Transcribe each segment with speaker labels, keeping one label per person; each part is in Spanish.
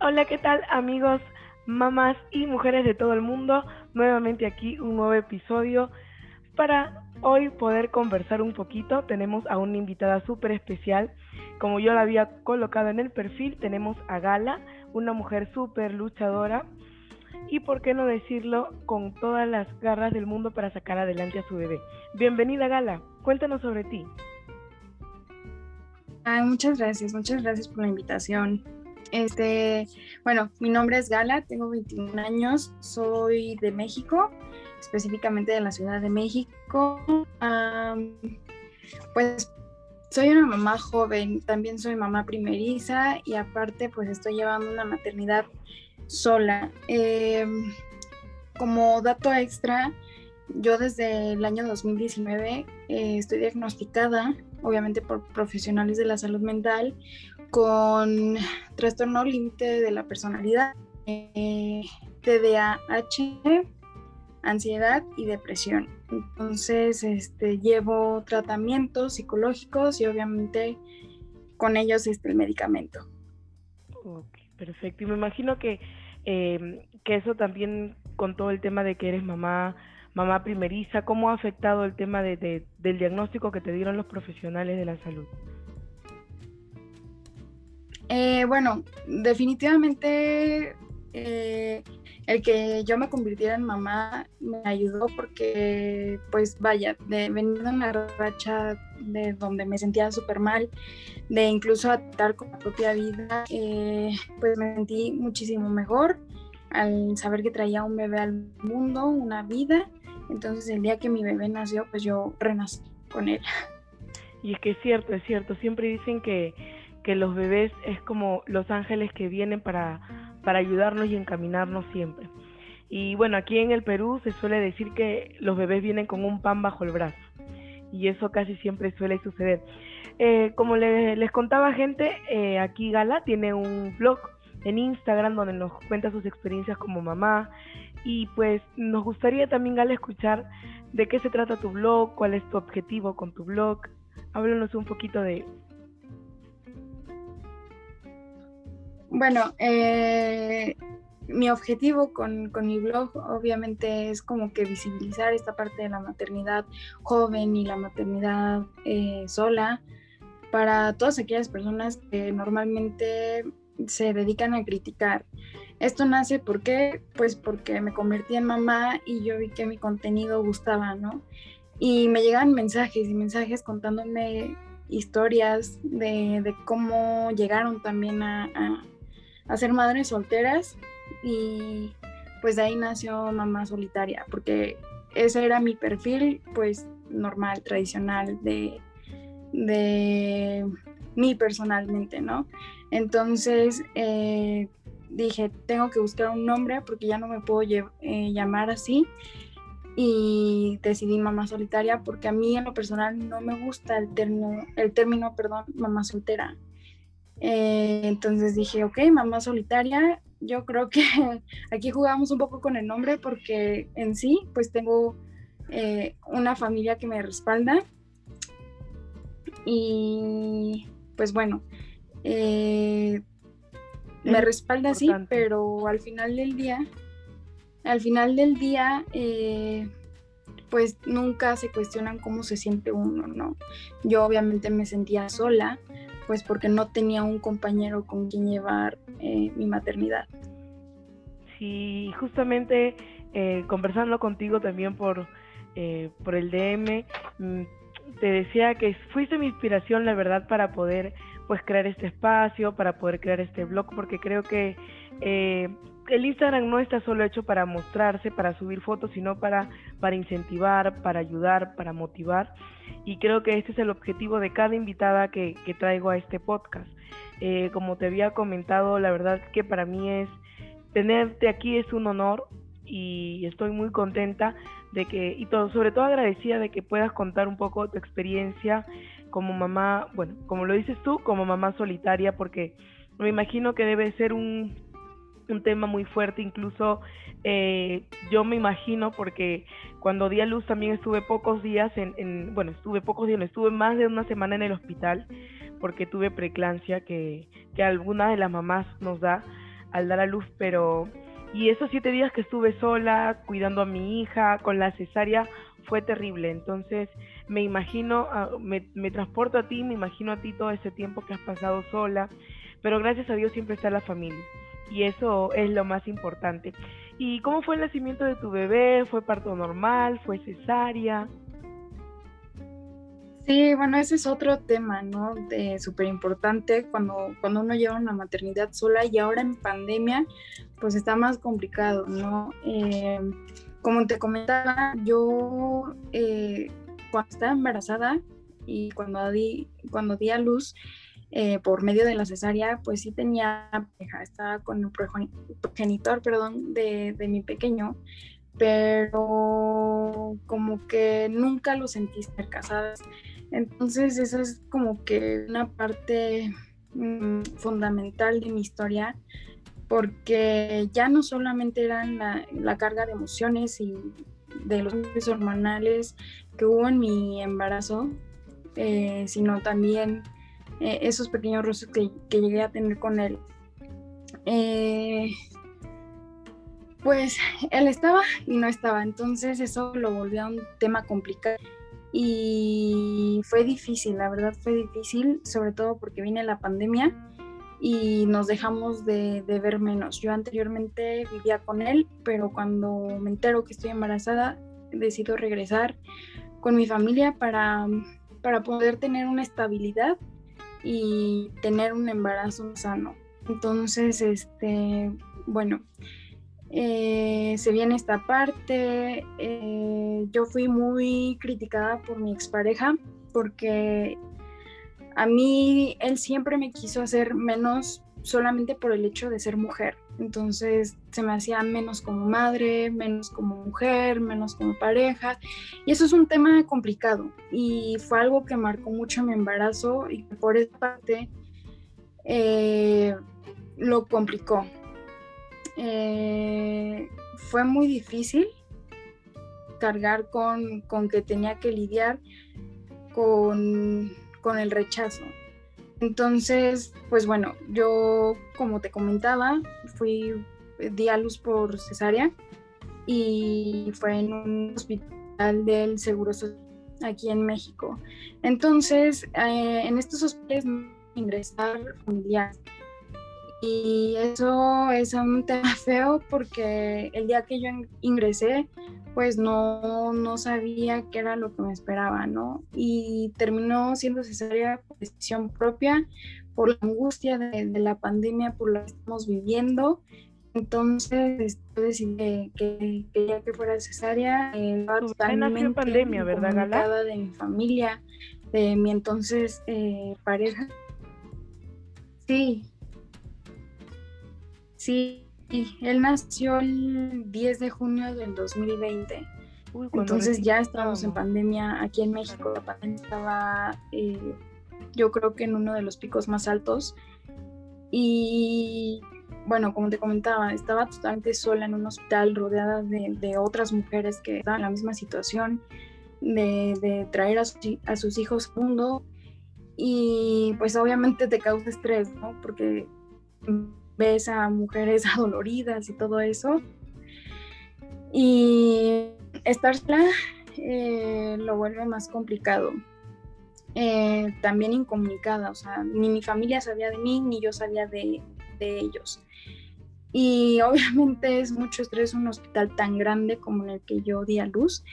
Speaker 1: Hola, ¿qué tal amigos, mamás y mujeres de todo el mundo? Nuevamente aquí un nuevo episodio para hoy poder conversar un poquito. Tenemos a una invitada súper especial. Como yo la había colocado en el perfil, tenemos a Gala, una mujer súper luchadora y, por qué no decirlo, con todas las garras del mundo para sacar adelante a su bebé. Bienvenida Gala, cuéntanos sobre ti.
Speaker 2: Muchas gracias, muchas gracias por la invitación. Este, bueno, mi nombre es Gala, tengo 21 años, soy de México, específicamente de la Ciudad de México. pues soy una mamá joven, también soy mamá primeriza y aparte pues estoy llevando una maternidad sola. Em, como dato extra, yo desde el año 2019 eh, estoy diagnosticada, obviamente por profesionales de la salud mental, con trastorno límite de la personalidad, eh, TDAH, ansiedad y depresión. Entonces, este, llevo tratamientos psicológicos y obviamente con ellos este, el medicamento.
Speaker 1: Perfecto. Y me imagino que, em, que eso también con todo el tema de que eres mamá, mamá primeriza, ¿cómo ha afectado el tema de, del diagnóstico que te dieron los profesionales de la salud?
Speaker 2: Eh, bueno, definitivamente eh, el que yo me convirtiera en mamá me ayudó porque, pues vaya, de venir de una racha de donde me sentía súper mal, de incluso atar con la propia vida, eh, pues me sentí muchísimo mejor al saber que traía un bebé al mundo, una vida. Entonces el día que mi bebé nació, pues yo renací con él.
Speaker 1: Y es que es cierto, es cierto. Siempre dicen que que los bebés es como los ángeles que vienen para, para ayudarnos y encaminarnos siempre. Y bueno, aquí en el Perú se suele decir que los bebés vienen con un pan bajo el brazo. Y eso casi siempre suele suceder. Eh, como les contaba gente, eh, aquí Gala tiene un blog en Instagram donde nos cuenta sus experiencias como mamá. Y pues nos gustaría también, Gala, escuchar de qué se trata tu blog, cuál es tu objetivo con tu blog. Háblanos un poquito de,
Speaker 2: Bueno, eh, mi objetivo con, mi blog obviamente es como que visibilizar esta parte de la maternidad joven y la maternidad eh, sola para todas aquellas personas que normalmente se dedican a criticar. Esto nace porque, pues porque me convertí en mamá y yo vi que mi contenido gustaba, ¿no? Y me llegan mensajes y mensajes contándome historias de, cómo llegaron también a ser madres solteras y pues de ahí nació mamá solitaria, porque ese era mi perfil, pues normal, tradicional de, de mí personalmente, ¿no? Entonces eh, dije, tengo que buscar un nombre porque ya no me puedo eh, llamar así y decidí mamá solitaria porque a mí en lo personal no me gusta el término, el término, perdón, mamá soltera. Eh, entonces dije, ok, mamá solitaria, yo creo que aquí jugamos un poco con el nombre porque en sí, pues tengo eh, una familia que me respalda y pues bueno, eh, me respalda sí, pero al final del día, al final del día, pues nunca se cuestionan cómo se siente uno, ¿no? Yo obviamente me sentía sola, pues porque no tenía un compañero con quien llevar eh, mi maternidad.
Speaker 1: Sí, justamente eh, conversando contigo también por, eh, por el DM, mm, te decía que fuiste mi inspiración, la verdad, para poder pues crear este espacio, para poder crear este blog, porque creo que el Instagram no está solo hecho para mostrarse, para subir fotos, sino para, para incentivar, para ayudar, para motivar. Y creo que este es el objetivo de cada invitada que, traigo a este podcast. Eh, como te había comentado, la verdad que para mí es tenerte aquí es un honor y estoy muy contenta de que, y todo, sobre todo agradecida de que puedas contar un poco tu experiencia como mamá, bueno, como lo dices tú, como mamá solitaria, porque me imagino que debe ser un, un tema muy fuerte, incluso eh, yo me imagino, porque cuando di a luz también estuve pocos días, en, bueno, estuve pocos días, estuve más de una semana en el hospital, porque tuve preclancia que, que alguna de las mamás nos da. al dar a luz, pero y esos siete días que estuve sola, cuidando a mi hija, con la cesárea, fue terrible. Entonces me imagino, ah, me, me transporto a ti, me imagino a ti todo ese tiempo que has pasado sola, pero gracias a Dios siempre está la familia y eso es lo más importante. ¿Y cómo fue el nacimiento de tu bebé? ¿Fue parto normal? ¿Fue cesárea?
Speaker 2: Sí, bueno, ese es otro tema, ¿no? Súper importante cuando, cuando uno lleva una maternidad sola y ahora en pandemia, pues está más complicado, ¿no? Eh, como te comentaba, yo eh, cuando estaba embarazada y cuando di, cuando di a luz, eh, por medio de la cesárea, pues sí tenía estaba con el progenitor, perdón, de, de mi pequeño, pero como que nunca lo sentí cerca, ¿sabes? Entonces esa es como que una parte mm, fundamental de mi historia, porque ya no solamente eran la, carga de emociones y de los hormonales que hubo en mi embarazo, eh, sino también eh, esos pequeños roces que, llegué a tener con él. Eh, pues él estaba y no estaba, entonces eso lo volvió a un tema complicado y fue difícil, la verdad fue difícil, sobre todo porque viene la pandemia y nos dejamos de, ver menos. Yo anteriormente vivía con él, pero cuando me entero que estoy embarazada, decido regresar con mi familia para, para poder tener una estabilidad y tener un embarazo sano. Entonces, este, bueno, eh, se viene esta parte. Eh, yo fui muy criticada por mi expareja porque a mí él siempre me quiso hacer menos solamente por el hecho de ser mujer. Entonces se me hacía menos como madre, menos como mujer, menos como pareja. Y eso es un tema complicado. Y fue algo que marcó mucho mi embarazo y por esa parte eh, lo complicó. Eh, fue muy difícil cargar con, que tenía que lidiar con, con el rechazo. Entonces, pues bueno, yo como te comentaba, fui, di a luz por cesárea y fue en un hospital del Seguro Social aquí en México. Entonces, eh, en estos hospitales ingresar familiares y eso es un tema feo porque el día que yo ingresé, pues no, no sabía qué era lo que me esperaba, ¿no? Y terminó siendo cesárea por decisión propia, por la angustia de, la pandemia por la que estamos viviendo. Entonces decidí que, que, ya que fuera cesárea, eh, totalmente
Speaker 1: pandemia, ¿verdad, Gala?
Speaker 2: de mi familia, de mi entonces eh, pareja. Sí, Sí, él nació el 10 de junio del 2020. Entonces ya estábamos en pandemia aquí en México. La pandemia estaba, eh, yo creo que en uno de los picos más altos. Y bueno, como te comentaba, estaba totalmente sola en un hospital rodeada de, otras mujeres que estaban en la misma situación, de, traer a, a, sus hijos al mundo. Y pues obviamente te causa estrés, ¿no? Porque ves a mujeres adoloridas y todo eso. Y estar sola eh, lo vuelve más complicado. Eh, también incomunicada, o sea, ni mi familia sabía de mí, ni yo sabía de, ellos. Y obviamente es mucho estrés un hospital tan grande como en el que yo di a luz,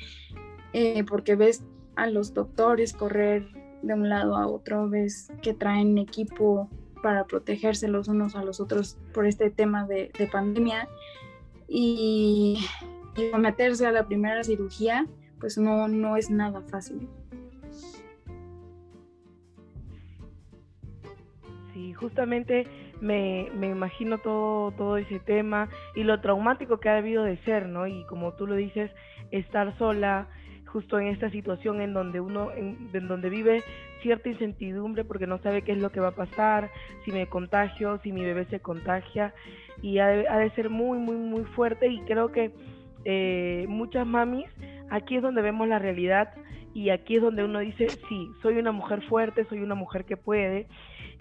Speaker 2: eh, porque ves a los doctores correr de un lado a otro, ves que traen equipo para protegerse los unos a los otros por este tema de, pandemia y, someterse a la primera cirugía pues no, no es nada fácil.
Speaker 1: Sí, justamente me, me, imagino todo, todo ese tema y lo traumático que ha debido de ser, ¿no? Y como tú lo dices, estar sola, justo en esta situación en donde uno, en, donde vive cierta incertidumbre porque no sabe qué es lo que va a pasar, si me contagio, si mi bebé se contagia, y ha de, ser muy, muy, muy fuerte y creo que eh, muchas mamis, aquí es donde vemos la realidad y aquí es donde uno dice, sí, soy una mujer fuerte, soy una mujer que puede.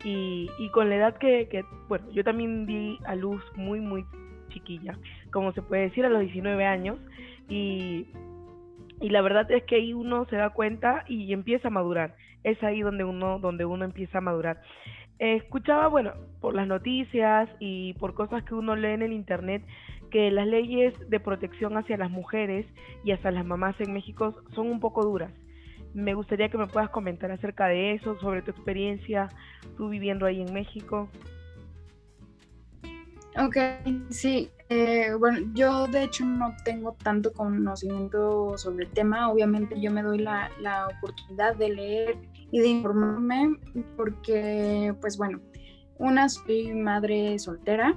Speaker 1: Y, con la edad que, que, bueno, yo también di a luz muy, muy chiquilla, como se puede decir, a los 19 años. Y, y la verdad es que ahí uno se da cuenta y empieza a madurar. Es ahí donde uno, donde uno empieza a madurar. escuchaba, bueno, por las noticias y por cosas que uno lee en el internet, que las leyes de protección hacia las mujeres y hacia las mamás en México son un poco duras. Me gustaría que me puedas comentar acerca de eso, sobre tu experiencia, tú viviendo ahí en México.
Speaker 2: Ok, sí. Eh, bueno, yo de hecho no tengo tanto conocimiento sobre el tema. Obviamente yo me doy la, la oportunidad de leer y de informarme porque, pues bueno, una, soy madre soltera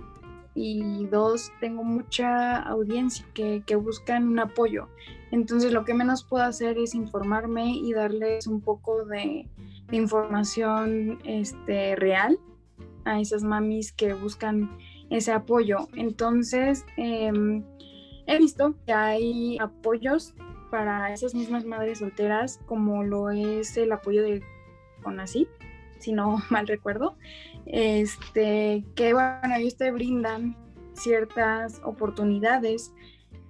Speaker 2: y dos, tengo mucha audiencia que, que, buscan un apoyo. Entonces lo que menos puedo hacer es informarme y darles un poco de, información este, real a esas mamis que buscan ese apoyo. Entonces, em, he visto que hay apoyos para esas mismas madres solteras, como lo es el apoyo de CONACYT, si no mal recuerdo, este, que bueno, ellos te brindan ciertas oportunidades,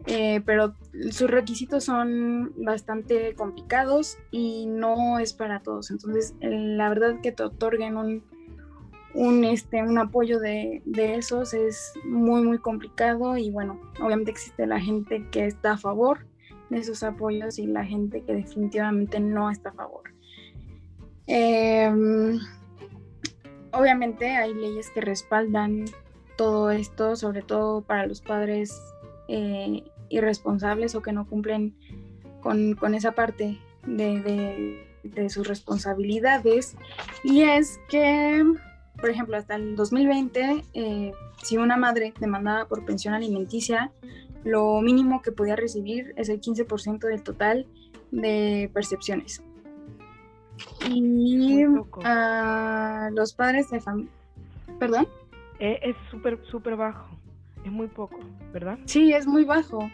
Speaker 2: eh, pero sus requisitos son bastante complicados y no es para todos. Entonces, la verdad que te otorguen un un, este, un apoyo de, de, esos es muy, muy complicado y bueno, obviamente existe la gente que está a favor de esos apoyos y la gente que definitivamente no está a favor. Em, obviamente hay leyes que respaldan todo esto, sobre todo para los padres eh, irresponsables o que no cumplen con, con esa parte de, de, sus responsabilidades. Y es que por ejemplo, hasta el 2020, eh, si una madre demandaba por pensión alimenticia, lo mínimo que podía recibir es el 15% del total de percepciones. Y a los padres de familia... ¿Perdón?
Speaker 1: Eh, es súper, súper bajo. Es muy poco, ¿verdad?
Speaker 2: Sí, es muy bajo.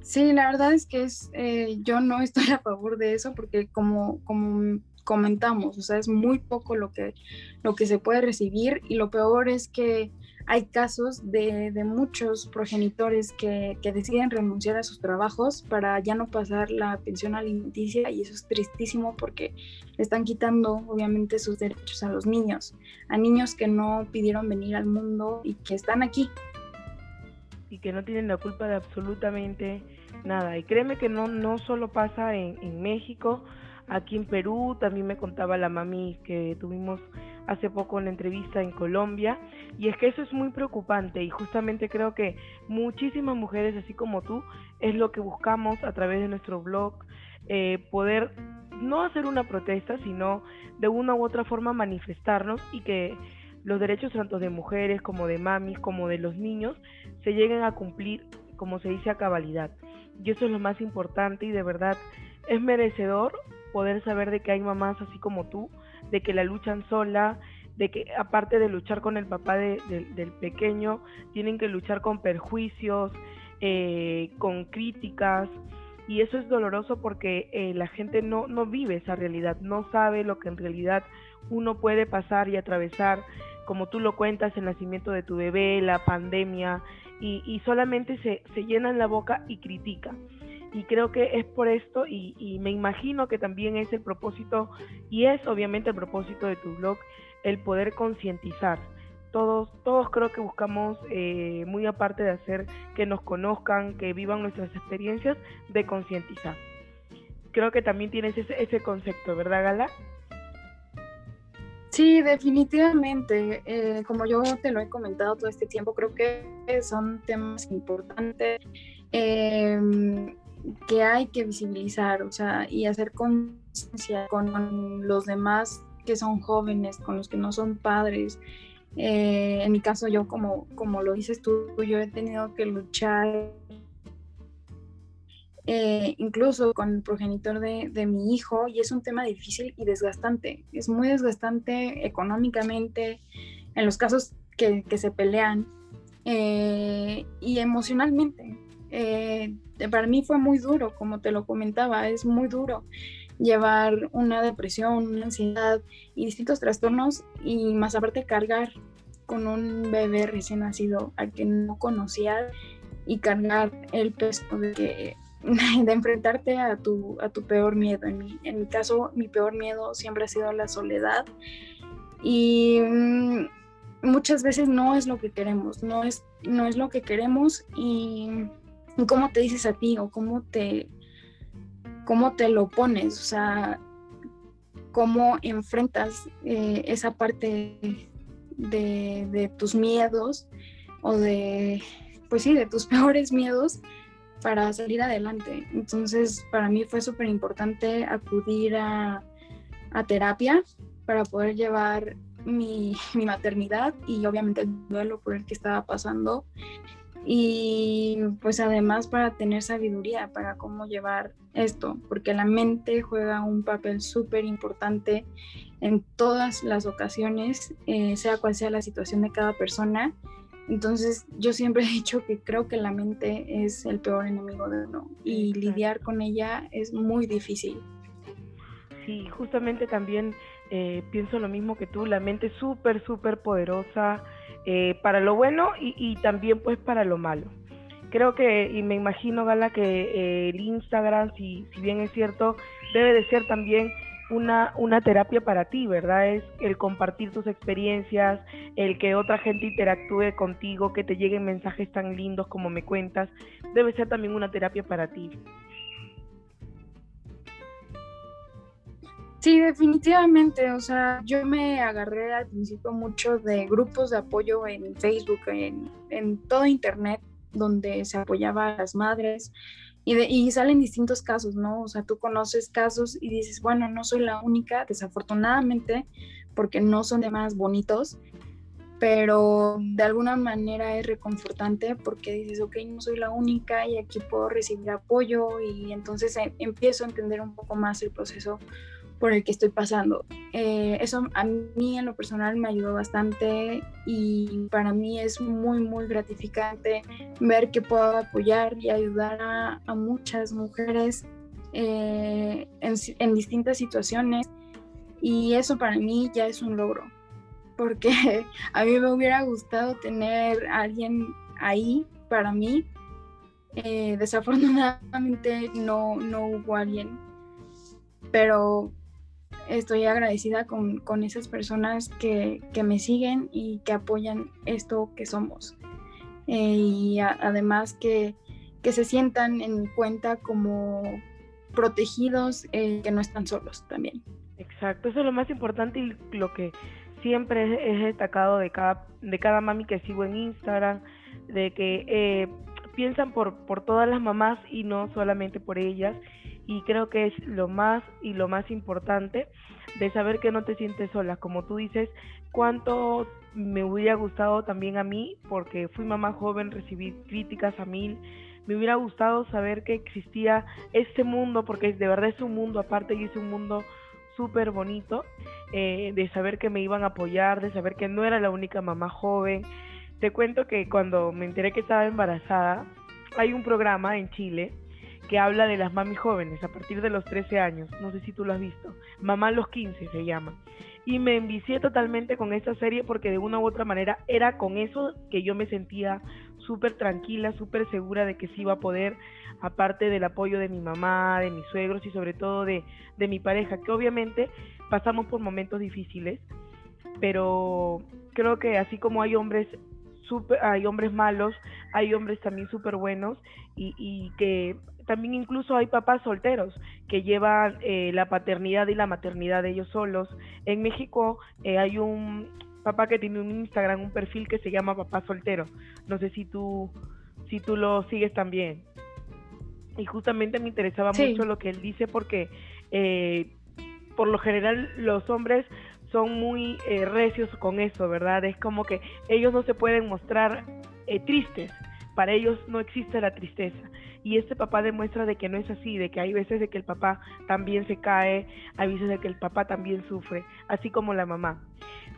Speaker 2: Sí, la verdad es que es, eh, yo no estoy a favor de eso porque como, como comentamos, o sea, es muy poco lo que, lo que se puede recibir y lo peor es que hay casos de, de muchos progenitores que, deciden renunciar a sus trabajos para ya no pasar la pensión alimenticia y eso es tristísimo porque le están quitando obviamente sus derechos a los niños, a niños que no pidieron venir al mundo y que están aquí.
Speaker 1: Y que no tienen la culpa de absolutamente nada. Y créeme que no, no solo pasa en, en México, aquí en Perú, también me contaba la mami que tuvimos hace poco una entrevista en Colombia, y es que eso es muy preocupante y justamente creo que muchísimas mujeres, así como tú, es lo que buscamos a través de nuestro blog, eh, poder no hacer una protesta, sino de una u otra forma manifestarnos y que los derechos tanto de mujeres como de mamis como de los niños se lleguen a cumplir, como se dice, a cabalidad. Y eso es lo más importante y de verdad es merecedor poder saber de que hay mamás así como tú, de que la luchan sola, de que aparte de luchar con el papá del pequeño, tienen que luchar con perjuicios, eh, con críticas, y eso es doloroso porque eh, la gente no, no vive esa realidad, no sabe lo que en realidad uno puede pasar y atravesar, como tú lo cuentas, el nacimiento de tu bebé, la pandemia, y, y solamente se, se llenan la boca y critican y creo que es por esto y, me imagino que también es el propósito y es obviamente el propósito de tu blog el poder concientizar. Todos, todos creo que buscamos, eh, muy aparte de hacer que nos conozcan, que vivan nuestras experiencias, de concientizar. Creo que también tienes ese, ese concepto, ¿verdad, Gala?
Speaker 2: Sí, definitivamente. Eh, como yo te lo he comentado todo este tiempo, creo que son temas importantes. Eh, que hay que visibilizar, o sea, y hacer conciencia con los demás que son jóvenes, con los que no son padres. Eh, en mi caso, yo, como, como lo dices tú, yo he tenido que luchar eh, incluso con el progenitor de, de, mi hijo, y es un tema difícil y desgastante. Es muy desgastante económicamente, en los casos que, que se pelean, eh, y emocionalmente Eh, para mí fue muy duro, como te lo comentaba, es muy duro llevar una depresión, una ansiedad y distintos trastornos y más aparte cargar con un bebé recién nacido al que no conocía y cargar el peso de de enfrentarte a tu, a tu peor miedo. En mi, en mi caso, mi peor miedo siempre ha sido la soledad y mm, muchas veces no es lo que queremos, no es, no es lo que queremos y cómo te dices a ti o cómo te, cómo te lo pones, o sea, cómo enfrentas eh, esa parte de, de, tus miedos o de, pues sí, de tus peores miedos para salir adelante. Entonces, para mí fue súper importante acudir a, a, terapia para poder llevar mi, mi, maternidad y obviamente el duelo por el que estaba pasando. Y pues además para tener sabiduría para cómo llevar esto, porque la mente juega un papel súper importante en todas las ocasiones, eh, sea cual sea la situación de cada persona entonces yo siempre he dicho que creo que la mente es el peor enemigo de uno y lidiar con ella es muy difícil.
Speaker 1: Sí, justamente también eh, pienso lo mismo que tú, la mente es súper, súper poderosa eh, para lo bueno y, también pues para lo malo. Creo que, y me imagino, Gala, que eh, el Instagram, si, si bien es cierto, debe de ser también una, una terapia para ti, ¿verdad? Es el compartir tus experiencias, el que otra gente interactúe contigo, que te lleguen mensajes tan lindos como me cuentas, debe ser también una terapia para ti.
Speaker 2: Sí, definitivamente. O sea, yo me agarré al principio mucho de grupos de apoyo en Facebook, en, en todo Internet, donde se apoyaba a las madres, y, salen distintos casos, ¿no? O sea, tú conoces casos y dices, bueno, no soy la única, desafortunadamente, porque no son de más bonitos, pero de alguna manera es reconfortante porque dices, ok, no soy la única y aquí puedo recibir apoyo y entonces em, empiezo a entender un poco más el proceso por el que estoy pasando. Eh, eso a mí en lo personal me ayudó bastante y para mí es muy, muy gratificante ver que puedo apoyar y ayudar a, muchas mujeres eh, en, en distintas situaciones y eso para mí ya es un logro porque a mí me hubiera gustado tener alguien ahí para mí. Eh, desafortunadamente no, no hubo alguien, pero estoy agradecida con, esas personas que, me siguen y que apoyan esto que somos. Eh, y además que, se sientan en cuenta como protegidos, eh, que no están solos también.
Speaker 1: Exacto, eso es lo más importante y lo que siempre es, destacado de cada, de cada mami que sigo en Instagram, de que eh, piensan por, por todas las mamás y no solamente por ellas y creo que es lo más y lo más importante de saber que no te sientes sola. Como tú dices, cuánto me hubiera gustado también a mí, porque fui mamá joven, recibí críticas a mil. Me hubiera gustado saber que existía este mundo, porque de verdad es un mundo aparte y es un mundo súper bonito, eh, de saber que me iban a apoyar, de saber que no era la única mamá joven. Te cuento que cuando me enteré que estaba embarazada, hay un programa en Chile que habla de las mami jóvenes a partir de los 13 años. No sé si tú lo has visto. Mamá los 15 se llama. Y me envicié totalmente con esta serie porque de una u otra manera era con eso que yo me sentía súper tranquila, súper segura de que sí iba a poder, aparte del apoyo de mi mamá, de mis suegros y sobre todo de, de mi pareja, que obviamente pasamos por momentos difíciles, pero creo que así como hay hombres super, hay hombres malos, hay hombres también súper buenos y que también incluso hay papás solteros que llevan eh, la paternidad y la maternidad de ellos solos. En México eh, hay un papá que tiene un Instagram, un perfil que se llama Papá Soltero. No sé si tú, si tú lo sigues también. Y justamente me interesaba mucho lo que él dice porque eh, por lo general los hombres son muy recios con eso, ¿verdad? Es como que ellos no se pueden mostrar tristes para ellos no existe la tristeza. Y este papá demuestra de que no es así, de que hay veces de que el papá también se cae, hay veces de que el papá también sufre, así como la mamá.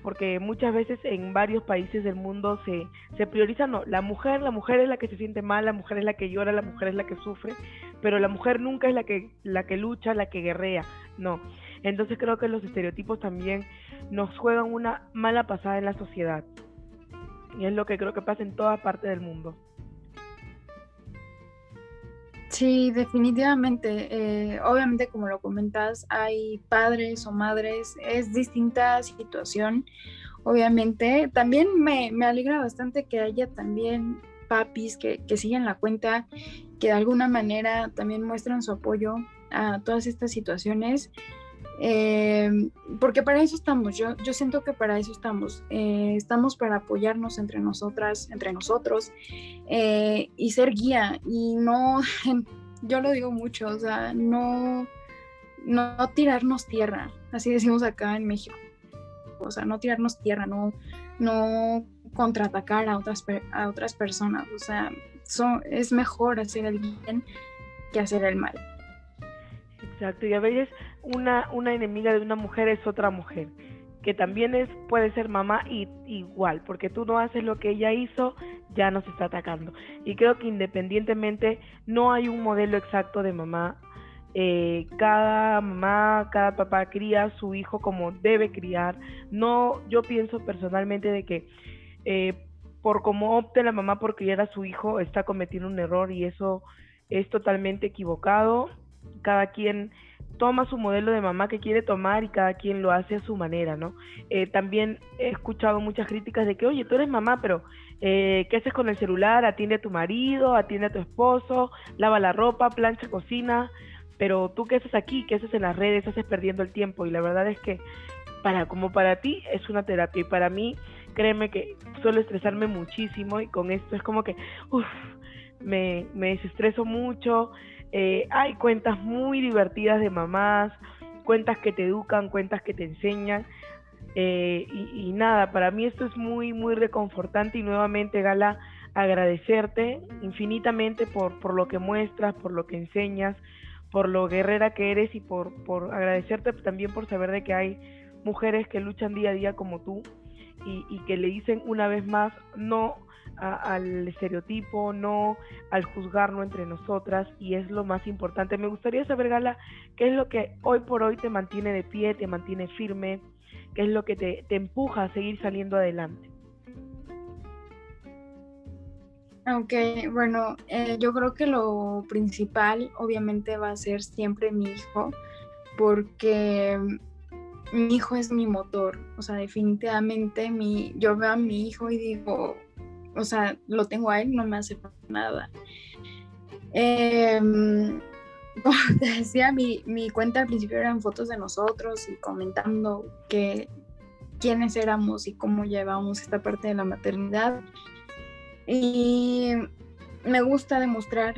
Speaker 1: Porque muchas veces en varios países del mundo se, se prioriza, no, la mujer, la mujer es la que se siente mal, la mujer es la que llora, la mujer es la que sufre, pero la mujer nunca es la que, la que lucha, la que guerrea, no. Entonces creo que los estereotipos también nos juegan una mala pasada en la sociedad. Y es lo que creo que pasa en toda parte del mundo.
Speaker 2: Sí, definitivamente. Eh, obviamente, como lo comentas, hay padres o madres, es distinta situación. Obviamente, también me, alegra bastante que haya también papis que, que siguen la cuenta, que de alguna manera también muestran su apoyo a todas estas situaciones. Eh, porque para eso estamos, yo, yo siento que para eso estamos, eh, estamos para apoyarnos entre nosotras, entre nosotros eh, y ser guía y no, yo lo digo mucho, o sea, no, no tirarnos tierra, así decimos acá en México, o sea, no tirarnos tierra, no, no contraatacar a otras, a otras personas, o sea, es mejor hacer el bien que hacer el mal.
Speaker 1: Exacto, y a veces una, una enemiga de una mujer es otra mujer, que también es, puede ser mamá y, igual, porque tú no haces lo que ella hizo, ya nos está atacando. Y creo que independientemente no hay un modelo exacto de mamá. Eh, cada mamá, cada papá cría a su hijo como debe criar. No, yo pienso personalmente de que eh, por cómo opte la mamá por criar a su hijo está cometiendo un error y eso es totalmente equivocado cada quien toma su modelo de mamá que quiere tomar y cada quien lo hace a su manera, ¿no? Eh, también he escuchado muchas críticas de que, oye, tú eres mamá, pero eh, ¿qué haces con el celular? Atiende a tu marido, atiende a tu esposo, lava la ropa, plancha, cocina, pero tú qué haces aquí, qué haces en las redes, haces perdiendo el tiempo y la verdad es que para como para ti es una terapia y para mí créeme que suelo estresarme muchísimo y con esto es como que uff, me, me desestreso mucho eh, hay cuentas muy divertidas de mamás, cuentas que te educan, cuentas que te enseñan. Eh, y, nada, para mí esto es muy, muy reconfortante y nuevamente, Gala, agradecerte infinitamente por, por lo que muestras, por lo que enseñas, por lo guerrera que eres y por, por agradecerte también por saber de que hay mujeres que luchan día a día como tú y, y que le dicen una vez más no al estereotipo, no al juzgarnos entre nosotras y es lo más importante. Me gustaría saber, Gala, qué es lo que hoy por hoy te mantiene de pie, te mantiene firme, qué es lo que te, empuja a seguir saliendo adelante.
Speaker 2: Ok, bueno, eh, yo creo que lo principal obviamente va a ser siempre mi hijo, porque mi hijo es mi motor, o sea, definitivamente mi, yo veo a mi hijo y digo, o sea, lo tengo a él, no me hace nada. Em, como te decía, mi, cuenta al principio eran fotos de nosotros y comentando que quiénes éramos y cómo llevábamos esta parte de la maternidad. Y me gusta demostrar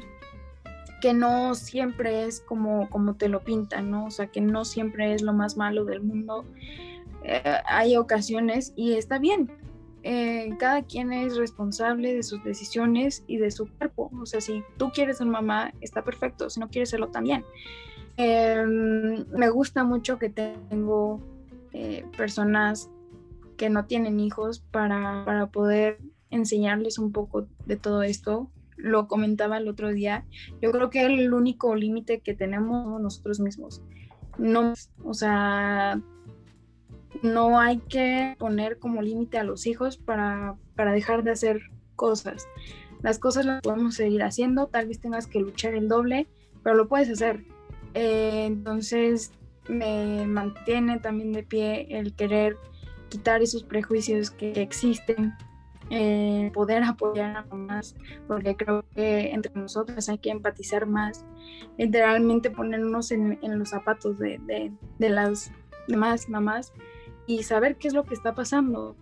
Speaker 2: que no siempre es como, como te lo pintan, ¿no? O sea, que no siempre es lo más malo del mundo. Eh, hay ocasiones y está bien, eh, cada quien es responsable de sus decisiones y de su cuerpo. O sea, si tú quieres ser mamá, está perfecto, si no quieres serlo también. Em, me gusta mucho que tengo eh, personas que no tienen hijos para, para poder enseñarles un poco de todo esto. Lo comentaba el otro día. Yo creo que el único límite que tenemos nosotros mismos. No, o sea, no hay que poner como límite a los hijos para, dejar de hacer cosas. Las cosas las podemos seguir haciendo, tal vez tengas que luchar el doble, pero lo puedes hacer. Eh, entonces me mantiene también de pie el querer quitar esos prejuicios que existen, eh, poder apoyar a más, porque creo que entre nosotros hay que empatizar más, literalmente ponernos en, los zapatos de, de las demás mamás y saber qué es lo que está pasando.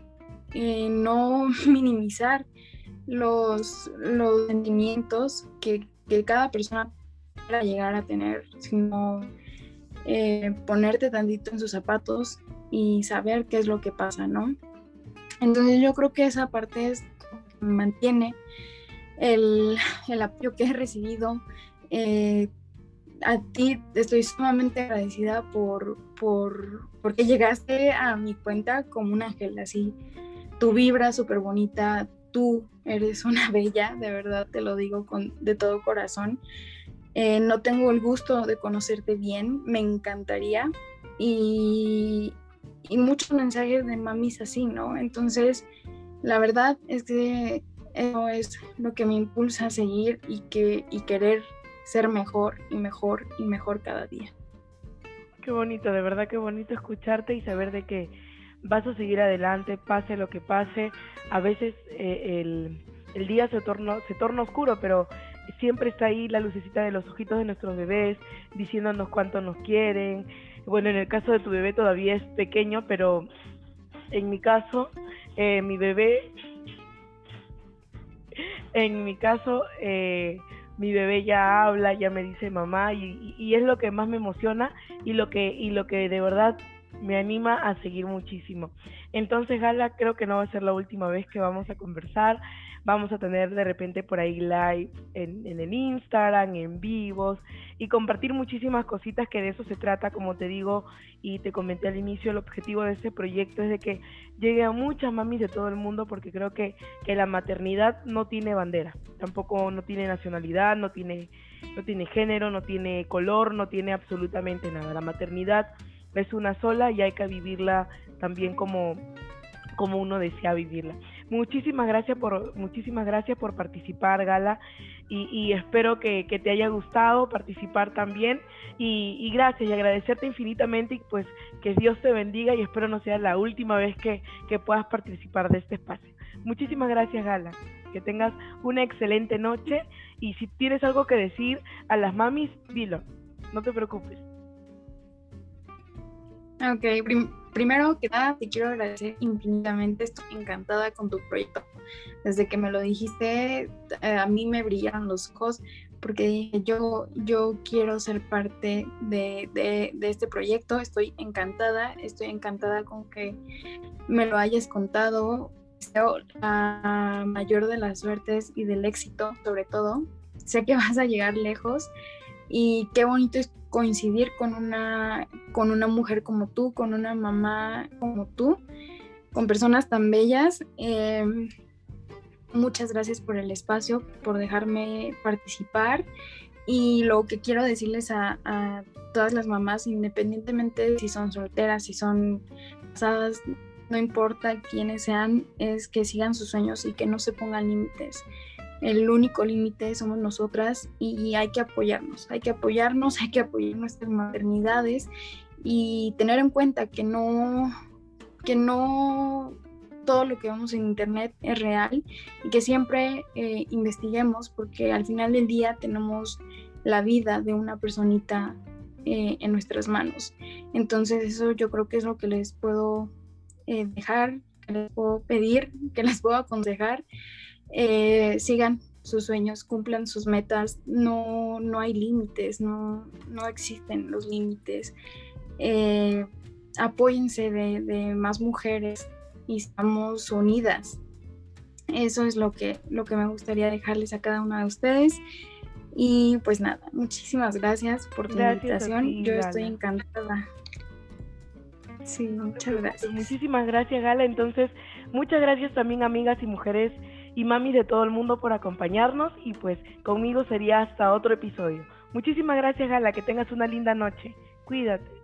Speaker 2: Eh, no minimizar los, los sentimientos que, cada persona pueda llegar a tener, sino eh, ponerte tantito en sus zapatos y saber qué es lo que pasa, ¿no? Entonces yo creo que esa parte es, mantiene. el, apoyo que he recibido. Eh, a ti estoy sumamente agradecida por, por porque llegaste a mi cuenta como un ángel, así tu vibra súper bonita, tú eres una bella, de verdad te lo digo con, de todo corazón. Eh, no tengo el gusto de conocerte bien, me encantaría. Y, y muchos mensajes de mamis así, ¿no? Entonces, la verdad es que eso es lo que me impulsa a seguir y, que, y querer ser mejor y mejor y mejor cada día.
Speaker 1: Qué bonito, de verdad qué bonito escucharte y saber de que vas a seguir adelante, pase lo que pase. A veces eh, el, el, día se torna, se torna oscuro, pero siempre está ahí la lucecita de los ojitos de nuestros bebés diciéndonos cuánto nos quieren. Bueno, en el caso de tu bebé todavía es pequeño, pero en mi caso, eh, mi bebé, en mi caso, eh, mi bebé ya habla, ya me dice mamá y, es lo que más me emociona y lo que y lo que de verdad me anima a seguir muchísimo. Entonces, Gala, creo que no va a ser la última vez que vamos a conversar. Vamos a tener de repente por ahí live en, en, el Instagram, en vivos y compartir muchísimas cositas que de eso se trata, como te digo y te comenté al inicio, el objetivo de este proyecto es de que llegue a muchas mamis de todo el mundo porque creo que, que la maternidad no tiene bandera, tampoco no tiene nacionalidad, no tiene, no tiene género, no tiene color, no tiene absolutamente nada. La maternidad es una sola y hay que vivirla también como, como uno desea vivirla. Muchísimas gracias por, muchísimas gracias por participar, Gala, y, espero que, te haya gustado participar también. Y, gracias y agradecerte infinitamente y pues que Dios te bendiga y espero no sea la última vez que, que puedas participar de este espacio. Muchísimas gracias, Gala. Que tengas una excelente noche y si tienes algo que decir a las mamis, dilo. No te preocupes.
Speaker 2: Ok, primero que nada te quiero agradecer infinitamente, estoy encantada con tu proyecto. Desde que me lo dijiste, eh, a mí me brillaron los ojos porque dije, yo, yo quiero ser parte de, de, este proyecto, estoy encantada, estoy encantada con que me lo hayas contado, deseo la mayor de las suertes y del éxito sobre todo, sé que vas a llegar lejos y qué bonito es coincidir con una, con una mujer como tú, con una mamá como tú, con personas tan bellas. Em, muchas gracias por el espacio, por dejarme participar. Y lo que quiero decirles a, a todas las mamás, independientemente si son solteras, si son casadas, no importa quiénes sean, es que sigan sus sueños y que no se pongan límites el único límite somos nosotras y hay que apoyarnos, hay que apoyarnos, hay que apoyar nuestras maternidades y tener en cuenta que no, que no todo lo que vemos en internet es real y que siempre eh, investiguemos porque al final del día tenemos la vida de una personita eh, en nuestras manos. Entonces eso yo creo que es lo que les puedo eh, dejar, que les puedo pedir, que les puedo aconsejar eh, sigan sus sueños, cumplan sus metas, no, no hay límites, no, no existen los límites. Eh, apóyense de, más mujeres y estamos unidas. Eso es lo que, lo que me gustaría dejarles a cada una de ustedes. Y pues nada, muchísimas gracias por tu invitación. Yo estoy encantada. Sí, muchas gracias.
Speaker 1: Muchísimas gracias, Gala. Entonces, muchas gracias también, amigas y mujeres y mamis de todo el mundo por acompañarnos y pues conmigo sería hasta otro episodio. Muchísimas gracias Gala, que tengas una linda noche. Cuídate.